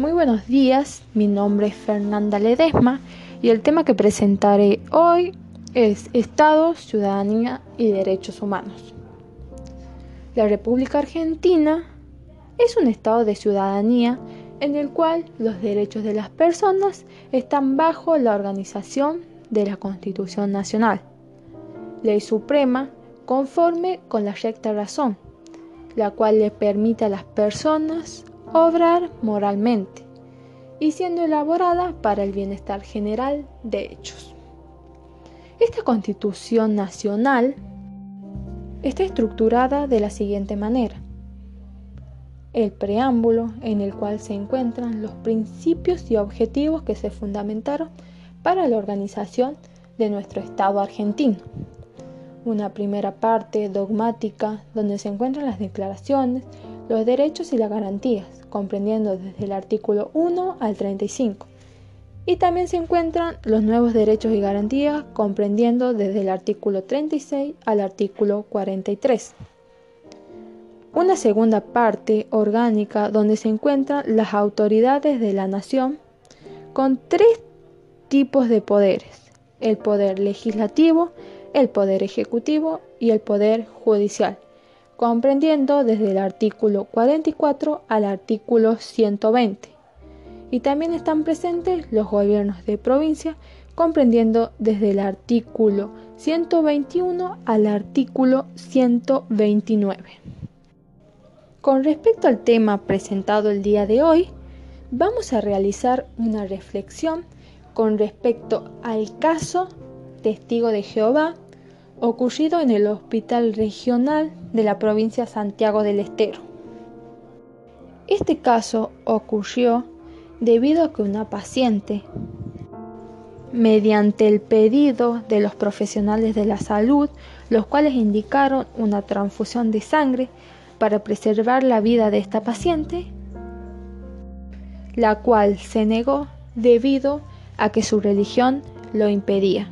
Muy buenos días, mi nombre es Fernanda Ledesma y el tema que presentaré hoy es Estado, Ciudadanía y Derechos Humanos. La República Argentina es un estado de ciudadanía en el cual los derechos de las personas están bajo la organización de la Constitución Nacional, ley suprema conforme con la recta razón, la cual le permite a las personas obrar moralmente y siendo elaborada para el bienestar general de hechos. Esta constitución nacional está estructurada de la siguiente manera. El preámbulo en el cual se encuentran los principios y objetivos que se fundamentaron para la organización de nuestro Estado argentino. Una primera parte dogmática donde se encuentran las declaraciones, los derechos y las garantías, comprendiendo desde el artículo 1 al 35. Y también se encuentran los nuevos derechos y garantías, comprendiendo desde el artículo 36 al artículo 43. Una segunda parte orgánica donde se encuentran las autoridades de la nación con tres tipos de poderes, el poder legislativo, el poder ejecutivo y el poder judicial comprendiendo desde el artículo 44 al artículo 120. Y también están presentes los gobiernos de provincia, comprendiendo desde el artículo 121 al artículo 129. Con respecto al tema presentado el día de hoy, vamos a realizar una reflexión con respecto al caso Testigo de Jehová ocurrido en el Hospital Regional de la provincia Santiago del Estero. Este caso ocurrió debido a que una paciente, mediante el pedido de los profesionales de la salud, los cuales indicaron una transfusión de sangre para preservar la vida de esta paciente, la cual se negó debido a que su religión lo impedía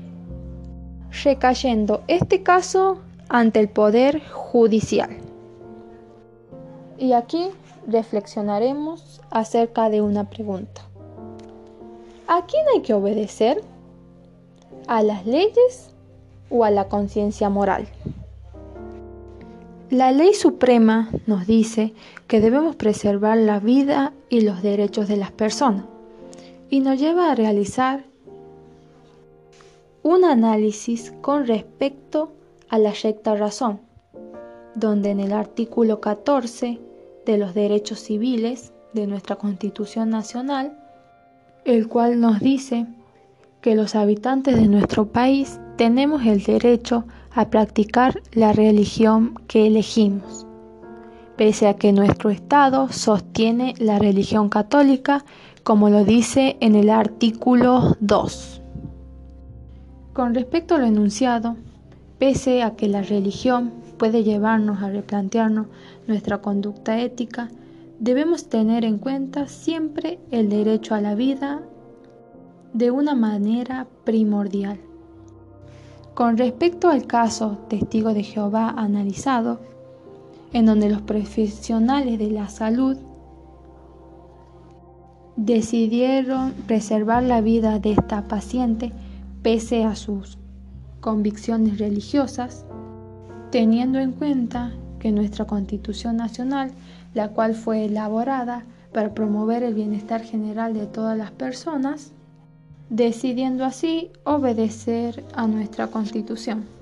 recayendo este caso ante el Poder Judicial. Y aquí reflexionaremos acerca de una pregunta. ¿A quién hay que obedecer? ¿A las leyes o a la conciencia moral? La ley suprema nos dice que debemos preservar la vida y los derechos de las personas y nos lleva a realizar un análisis con respecto a la recta razón, donde en el artículo 14 de los derechos civiles de nuestra Constitución Nacional, el cual nos dice que los habitantes de nuestro país tenemos el derecho a practicar la religión que elegimos, pese a que nuestro Estado sostiene la religión católica, como lo dice en el artículo 2. Con respecto a lo enunciado, pese a que la religión puede llevarnos a replantearnos nuestra conducta ética, debemos tener en cuenta siempre el derecho a la vida de una manera primordial. Con respecto al caso Testigo de Jehová analizado, en donde los profesionales de la salud decidieron preservar la vida de esta paciente, pese a sus convicciones religiosas, teniendo en cuenta que nuestra Constitución Nacional, la cual fue elaborada para promover el bienestar general de todas las personas, decidiendo así obedecer a nuestra Constitución.